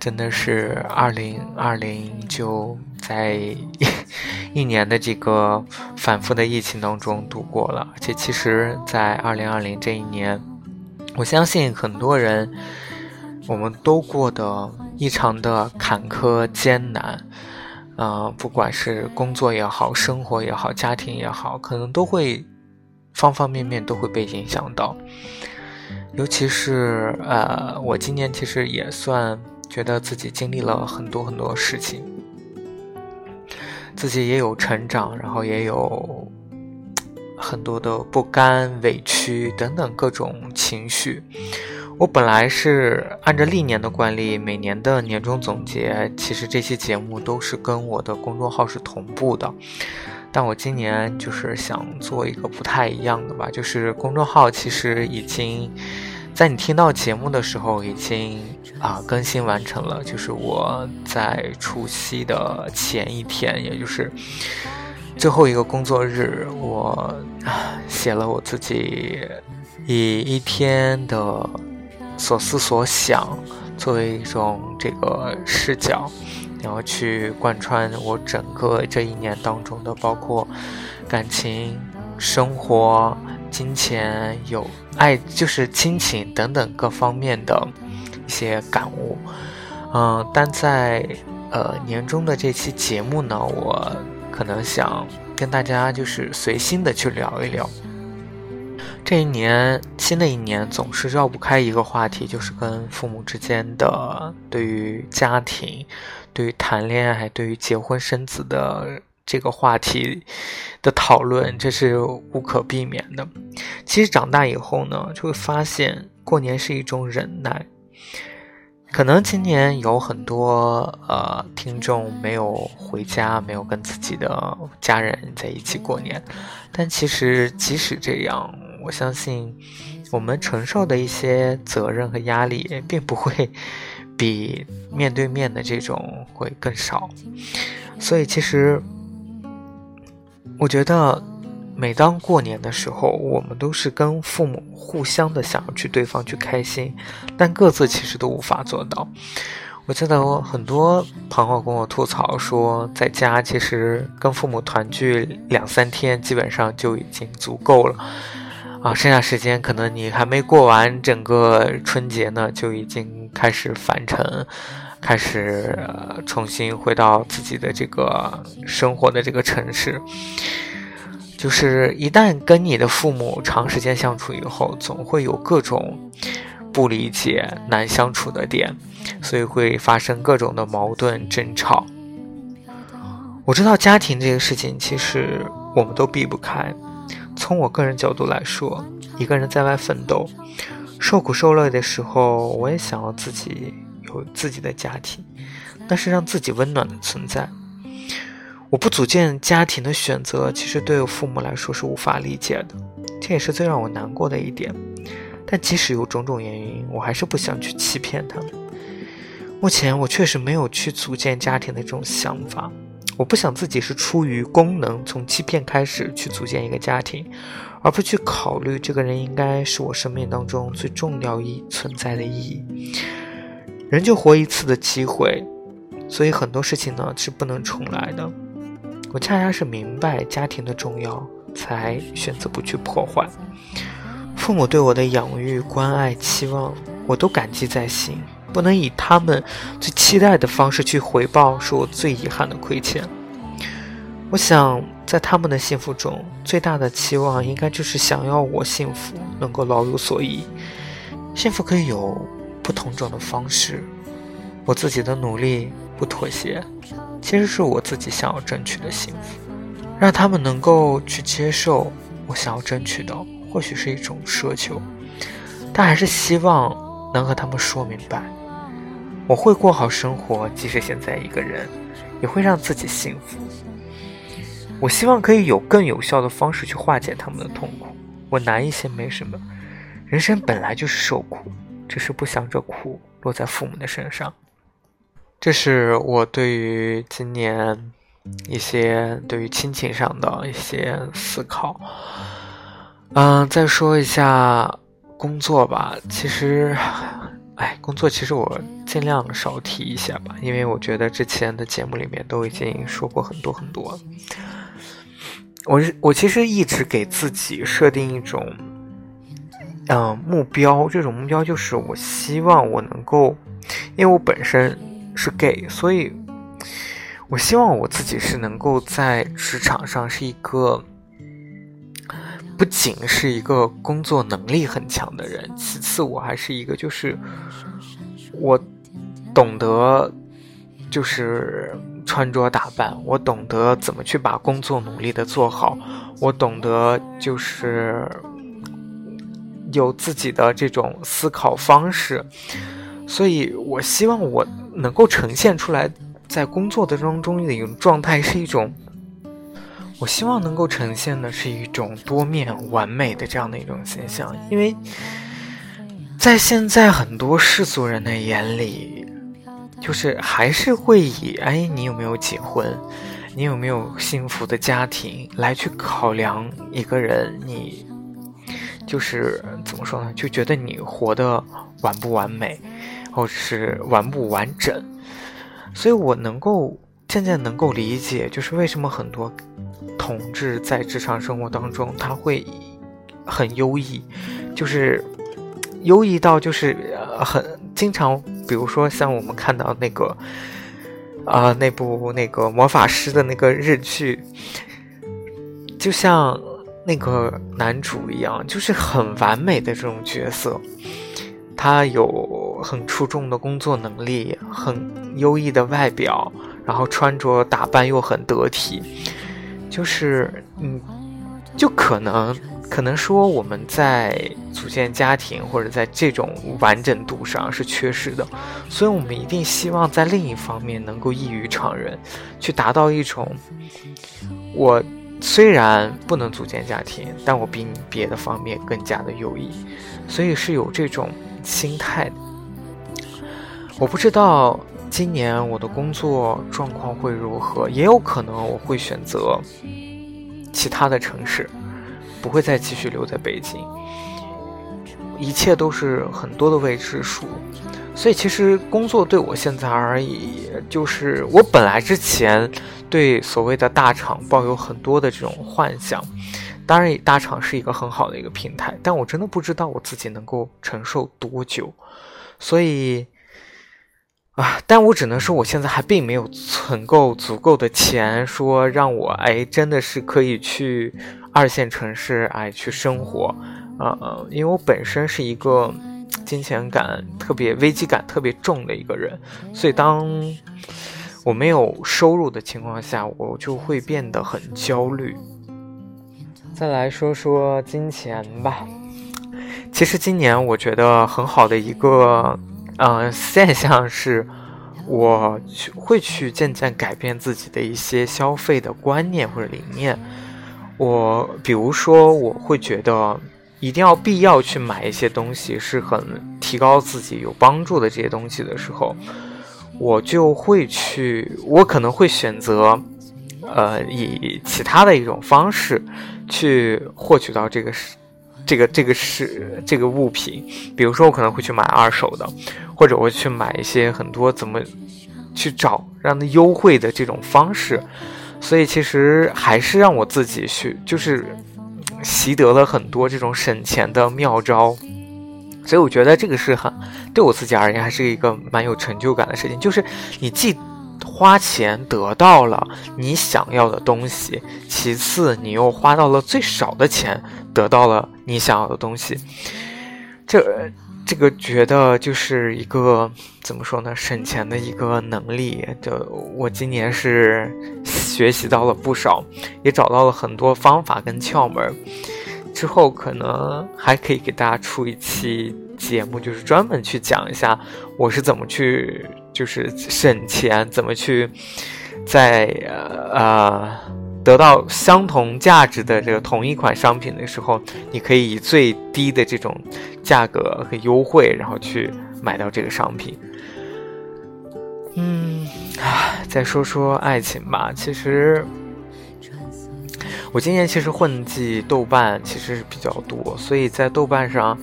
真的是二零二零就。在 一年的这个反复的疫情当中度过了，而且其实，在二零二零这一年，我相信很多人，我们都过得异常的坎坷艰难，呃，不管是工作也好，生活也好，家庭也好，可能都会方方面面都会被影响到，尤其是呃，我今年其实也算觉得自己经历了很多很多事情。自己也有成长，然后也有很多的不甘、委屈等等各种情绪。我本来是按照历年的惯例，每年的年终总结，其实这期节目都是跟我的公众号是同步的。但我今年就是想做一个不太一样的吧，就是公众号其实已经。在你听到节目的时候，已经啊更新完成了。就是我在除夕的前一天，也就是最后一个工作日，我写了我自己以一天的所思所想作为一种这个视角，然后去贯穿我整个这一年当中的，包括感情、生活。金钱、有爱，就是亲情等等各方面的一些感悟。嗯，但在呃年终的这期节目呢，我可能想跟大家就是随心的去聊一聊。这一年，新的一年总是绕不开一个话题，就是跟父母之间的对于家庭、对于谈恋爱、对于结婚生子的。这个话题的讨论，这是无可避免的。其实长大以后呢，就会发现过年是一种忍耐。可能今年有很多呃听众没有回家，没有跟自己的家人在一起过年，但其实即使这样，我相信我们承受的一些责任和压力，并不会比面对面的这种会更少。所以其实。我觉得，每当过年的时候，我们都是跟父母互相的想要去对方去开心，但各自其实都无法做到。我记得我很多朋友跟我吐槽说，在家其实跟父母团聚两三天，基本上就已经足够了啊，剩下时间可能你还没过完整个春节呢，就已经开始返程。开始重新回到自己的这个生活的这个城市，就是一旦跟你的父母长时间相处以后，总会有各种不理解、难相处的点，所以会发生各种的矛盾争吵。我知道家庭这个事情，其实我们都避不开。从我个人角度来说，一个人在外奋斗、受苦受累的时候，我也想要自己。有自己的家庭，那是让自己温暖的存在。我不组建家庭的选择，其实对我父母来说是无法理解的，这也是最让我难过的一点。但即使有种种原因，我还是不想去欺骗他们。目前我确实没有去组建家庭的这种想法。我不想自己是出于功能，从欺骗开始去组建一个家庭，而不去考虑这个人应该是我生命当中最重要意存在的意义。人就活一次的机会，所以很多事情呢是不能重来的。我恰恰是明白家庭的重要，才选择不去破坏。父母对我的养育、关爱、期望，我都感激在心。不能以他们最期待的方式去回报，是我最遗憾的亏欠。我想在他们的幸福中，最大的期望应该就是想要我幸福，能够老有所依。幸福可以有。不同种的方式，我自己的努力不妥协，其实是我自己想要争取的幸福。让他们能够去接受我想要争取的，或许是一种奢求，但还是希望能和他们说明白，我会过好生活，即使现在一个人，也会让自己幸福。我希望可以有更有效的方式去化解他们的痛苦。我难一些没什么，人生本来就是受苦，只是不想这苦落在父母的身上。这是我对于今年一些对于亲情上的一些思考。嗯，再说一下工作吧。其实，哎，工作其实我尽量少提一下吧，因为我觉得之前的节目里面都已经说过很多很多。我是我其实一直给自己设定一种，嗯，目标。这种目标就是我希望我能够，因为我本身是 gay，所以我希望我自己是能够在职场上是一个，不仅是一个工作能力很强的人，其次我还是一个就是我懂得就是。穿着打扮，我懂得怎么去把工作努力的做好，我懂得就是有自己的这种思考方式，所以我希望我能够呈现出来在工作的当中的一种状态是一种，我希望能够呈现的是一种多面完美的这样的一种形象，因为在现在很多世俗人的眼里。就是还是会以哎，你有没有结婚，你有没有幸福的家庭来去考量一个人，你就是怎么说呢？就觉得你活得完不完美，或者是完不完整。所以我能够渐渐能够理解，就是为什么很多同志在职场生活当中他会很优异，就是优异到就是很经常。比如说，像我们看到那个，啊，那部那个魔法师的那个日剧，就像那个男主一样，就是很完美的这种角色。他有很出众的工作能力，很优异的外表，然后穿着打扮又很得体，就是嗯，就可能。可能说我们在组建家庭或者在这种完整度上是缺失的，所以我们一定希望在另一方面能够异于常人，去达到一种我虽然不能组建家庭，但我比你别的方面更加的优异，所以是有这种心态的。我不知道今年我的工作状况会如何，也有可能我会选择其他的城市。不会再继续留在北京，一切都是很多的未知数，所以其实工作对我现在而已，就是我本来之前对所谓的大厂抱有很多的这种幻想，当然大厂是一个很好的一个平台，但我真的不知道我自己能够承受多久，所以。啊！但我只能说，我现在还并没有存够足够的钱，说让我哎，真的是可以去二线城市哎去生活，啊呃，因为我本身是一个金钱感特别、危机感特别重的一个人，所以当我没有收入的情况下，我就会变得很焦虑。再来说说金钱吧，其实今年我觉得很好的一个。嗯，现象是，我去会去渐渐改变自己的一些消费的观念或者理念。我比如说，我会觉得一定要必要去买一些东西，是很提高自己有帮助的这些东西的时候，我就会去，我可能会选择，呃，以其他的一种方式去获取到这个是。这个这个是这个物品，比如说我可能会去买二手的，或者我去买一些很多怎么去找让它优惠的这种方式，所以其实还是让我自己去，就是习得了很多这种省钱的妙招，所以我觉得这个是很对我自己而言还是一个蛮有成就感的事情，就是你既花钱得到了你想要的东西，其次你又花到了最少的钱得到了。你想要的东西，这这个觉得就是一个怎么说呢？省钱的一个能力。就我今年是学习到了不少，也找到了很多方法跟窍门。之后可能还可以给大家出一期节目，就是专门去讲一下我是怎么去就是省钱，怎么去在呃得到相同价值的这个同一款商品的时候，你可以以最低的这种价格和优惠，然后去买到这个商品。嗯，再说说爱情吧。其实我今年其实混迹豆瓣其实是比较多，所以在豆瓣上，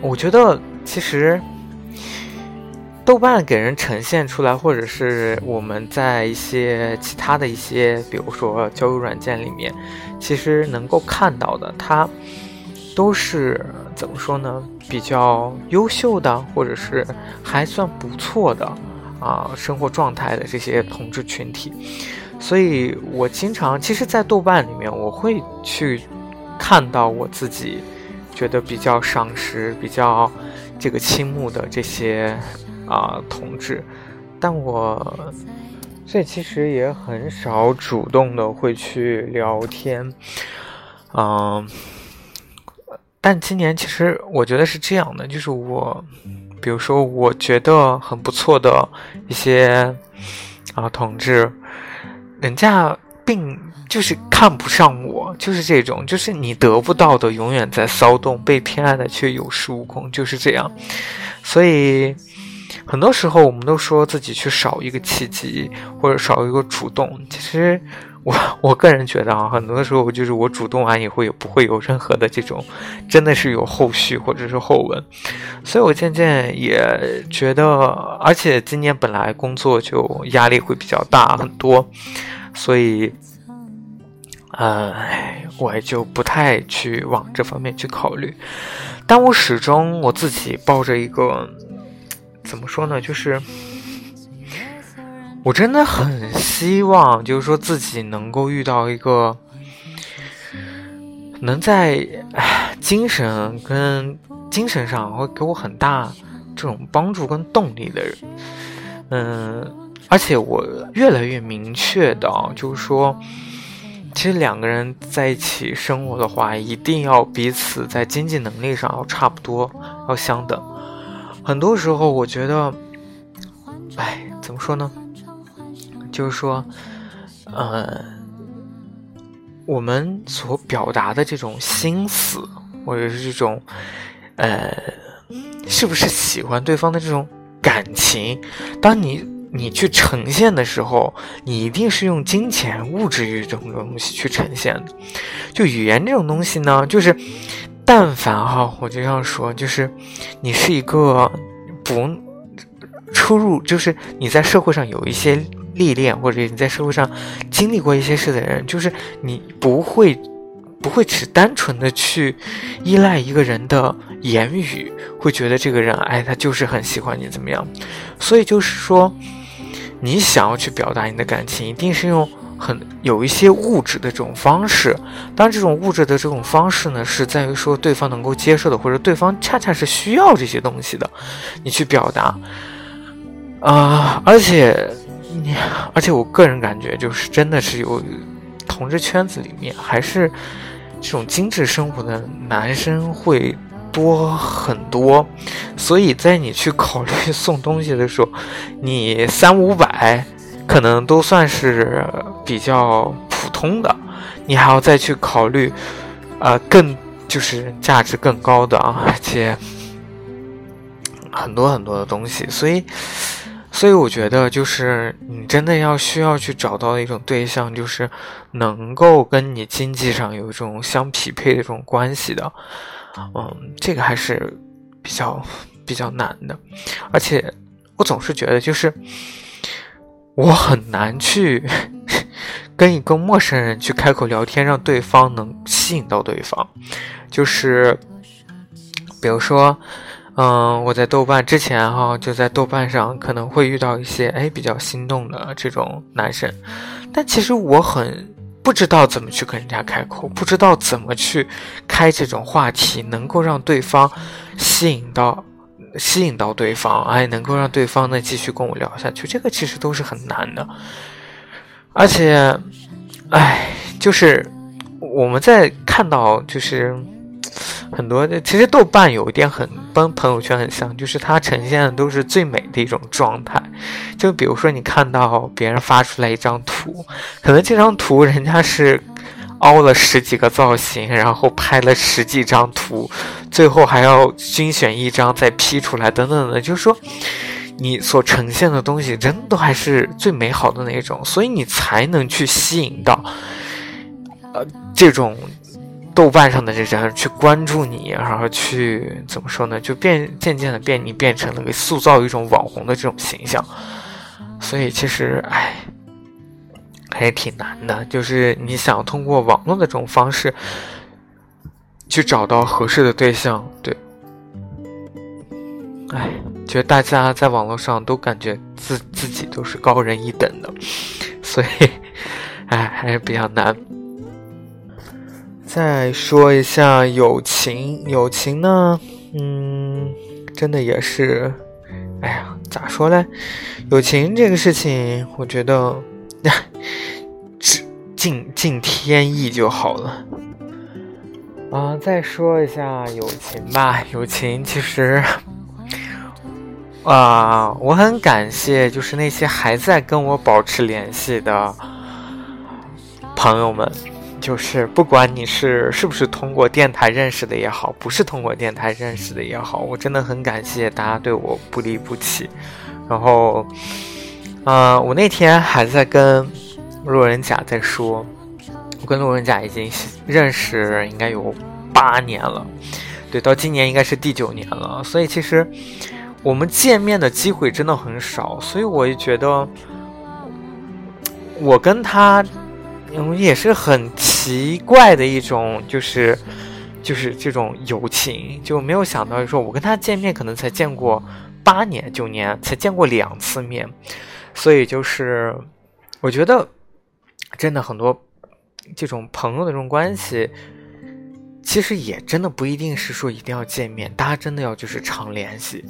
我觉得其实豆瓣给人呈现出来，或者是我们在一些其他的一些，比如说交友软件里面，其实能够看到的，它都是怎么说呢？比较优秀的，或者是还算不错的。啊，生活状态的这些同志群体，所以我经常，其实，在豆瓣里面，我会去看到我自己觉得比较赏识、比较这个倾慕的这些啊同志，但我所以其实也很少主动的会去聊天，嗯，但今年其实我觉得是这样的，就是我。比如说，我觉得很不错的一些啊同志，人家并就是看不上我，就是这种，就是你得不到的永远在骚动，被偏爱的却有恃无恐，就是这样。所以很多时候，我们都说自己去少一个契机，或者少一个主动，其实。我我个人觉得啊，很多的时候就是我主动完以后也不会有任何的这种，真的是有后续或者是后文，所以我渐渐也觉得，而且今年本来工作就压力会比较大很多，所以，呃，我也就不太去往这方面去考虑，但我始终我自己抱着一个，怎么说呢，就是。我真的很希望，就是说自己能够遇到一个能在精神跟精神上会给我很大这种帮助跟动力的人。嗯，而且我越来越明确的，就是说，其实两个人在一起生活的话，一定要彼此在经济能力上要差不多，要相等。很多时候，我觉得，哎，怎么说呢？就是说，呃，我们所表达的这种心思，或者是这种，呃，是不是喜欢对方的这种感情，当你你去呈现的时候，你一定是用金钱、物质这种东西去呈现的。就语言这种东西呢，就是，但凡哈，我就要说，就是你是一个不出入，就是你在社会上有一些。历练或者你在社会上经历过一些事的人，就是你不会不会只单纯的去依赖一个人的言语，会觉得这个人哎他就是很喜欢你怎么样？所以就是说，你想要去表达你的感情，一定是用很有一些物质的这种方式。当然这种物质的这种方式呢，是在于说对方能够接受的，或者对方恰恰是需要这些东西的，你去表达啊，而且。你，而且我个人感觉，就是真的是有同志圈子里面，还是这种精致生活的男生会多很多，所以在你去考虑送东西的时候，你三五百可能都算是比较普通的，你还要再去考虑，呃，更就是价值更高的啊，而且很多很多的东西，所以。所以我觉得，就是你真的要需要去找到一种对象，就是能够跟你经济上有一种相匹配的这种关系的，嗯，这个还是比较比较难的。而且我总是觉得，就是我很难去 跟一个陌生人去开口聊天，让对方能吸引到对方。就是比如说。嗯，我在豆瓣之前哈，就在豆瓣上可能会遇到一些哎比较心动的这种男生，但其实我很不知道怎么去跟人家开口，不知道怎么去开这种话题，能够让对方吸引到吸引到对方，哎，能够让对方呢继续跟我聊下去，这个其实都是很难的，而且，哎，就是我们在看到就是。很多，其实豆瓣有一点很跟朋友圈很像，就是它呈现的都是最美的一种状态。就比如说你看到别人发出来一张图，可能这张图人家是凹了十几个造型，然后拍了十几张图，最后还要精选一张再 P 出来，等等的，就是说你所呈现的东西，真的还是最美好的那种，所以你才能去吸引到呃这种。豆瓣上的这人去关注你，然后去怎么说呢？就变渐渐的变你变成了个塑造一种网红的这种形象，所以其实哎，还挺难的。就是你想通过网络的这种方式去找到合适的对象，对，哎，觉得大家在网络上都感觉自自己都是高人一等的，所以哎，还是比较难。再说一下友情，友情呢，嗯，真的也是，哎呀，咋说呢？友情这个事情，我觉得，尽尽天意就好了。啊，再说一下友情吧，友情其实，啊，我很感谢，就是那些还在跟我保持联系的朋友们。就是不管你是是不是通过电台认识的也好，不是通过电台认识的也好，我真的很感谢大家对我不离不弃。然后，呃，我那天还在跟路人甲在说，我跟路人甲已经认识应该有八年了，对，到今年应该是第九年了。所以其实我们见面的机会真的很少，所以我也觉得我跟他。嗯，也是很奇怪的一种，就是，就是这种友情，就没有想到说，我跟他见面可能才见过八年九年，才见过两次面，所以就是，我觉得真的很多这种朋友的这种关系，其实也真的不一定是说一定要见面，大家真的要就是常联系，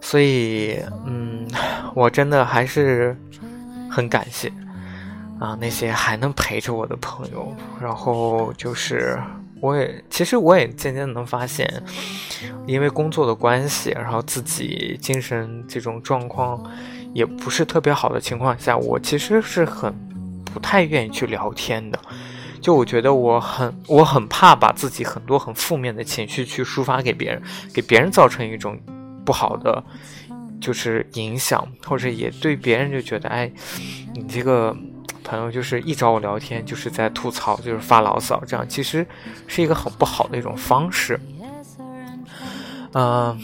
所以，嗯，我真的还是很感谢。啊，那些还能陪着我的朋友，然后就是我也其实我也渐渐能发现，因为工作的关系，然后自己精神这种状况也不是特别好的情况下，我其实是很不太愿意去聊天的。就我觉得我很我很怕把自己很多很负面的情绪去抒发给别人，给别人造成一种不好的就是影响，或者也对别人就觉得哎，你这个。朋友就是一找我聊天，就是在吐槽，就是发牢骚，这样其实是一个很不好的一种方式。嗯，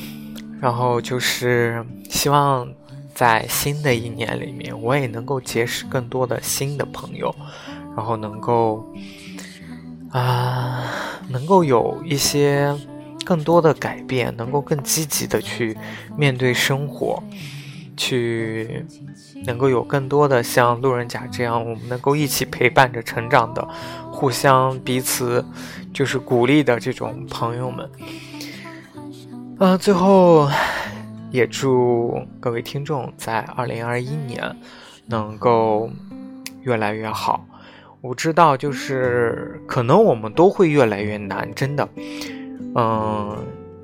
然后就是希望在新的一年里面，我也能够结识更多的新的朋友，然后能够啊，能够有一些更多的改变，能够更积极的去面对生活。去能够有更多的像路人甲这样，我们能够一起陪伴着成长的，互相彼此就是鼓励的这种朋友们。呃，最后也祝各位听众在二零二一年能够越来越好。我知道，就是可能我们都会越来越难，真的。嗯，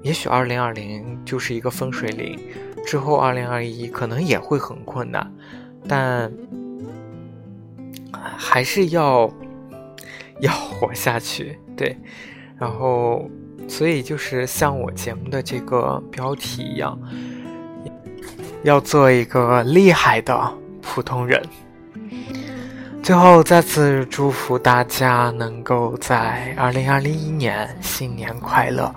也许二零二零就是一个分水岭。之后，二零二一可能也会很困难，但还是要要活下去。对，然后，所以就是像我节目的这个标题一样，要做一个厉害的普通人。最后，再次祝福大家能够在二零二零一年新年快乐，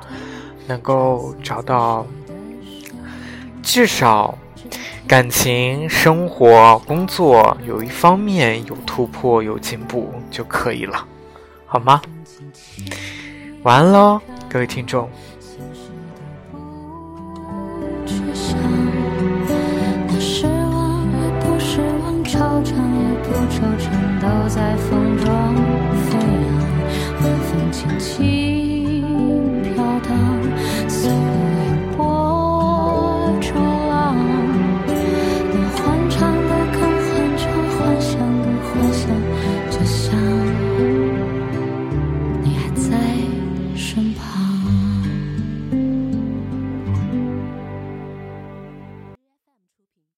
能够找到。至少，感情、生活、工作有一方面有突破、有进步就可以了，好吗？晚安喽，各位听众。